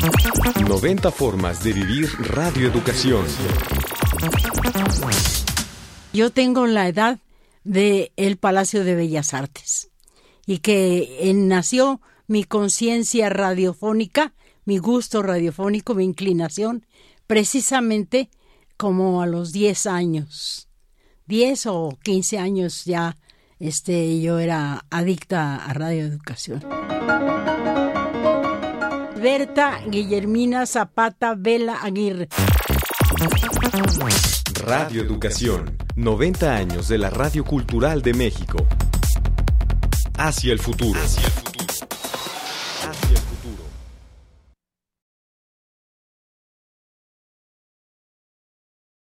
90 formas de vivir radioeducación. Yo tengo la edad de el Palacio de Bellas Artes y que nació mi conciencia radiofónica, mi gusto radiofónico, mi inclinación, precisamente como a los 10 años. 10 o 15 años ya este, yo era adicta a radioeducación. Berta Guillermina Zapata Vela Aguirre. Radio Educación, 90 años de la Radio Cultural de México. Hacia el futuro. Hacia el futuro.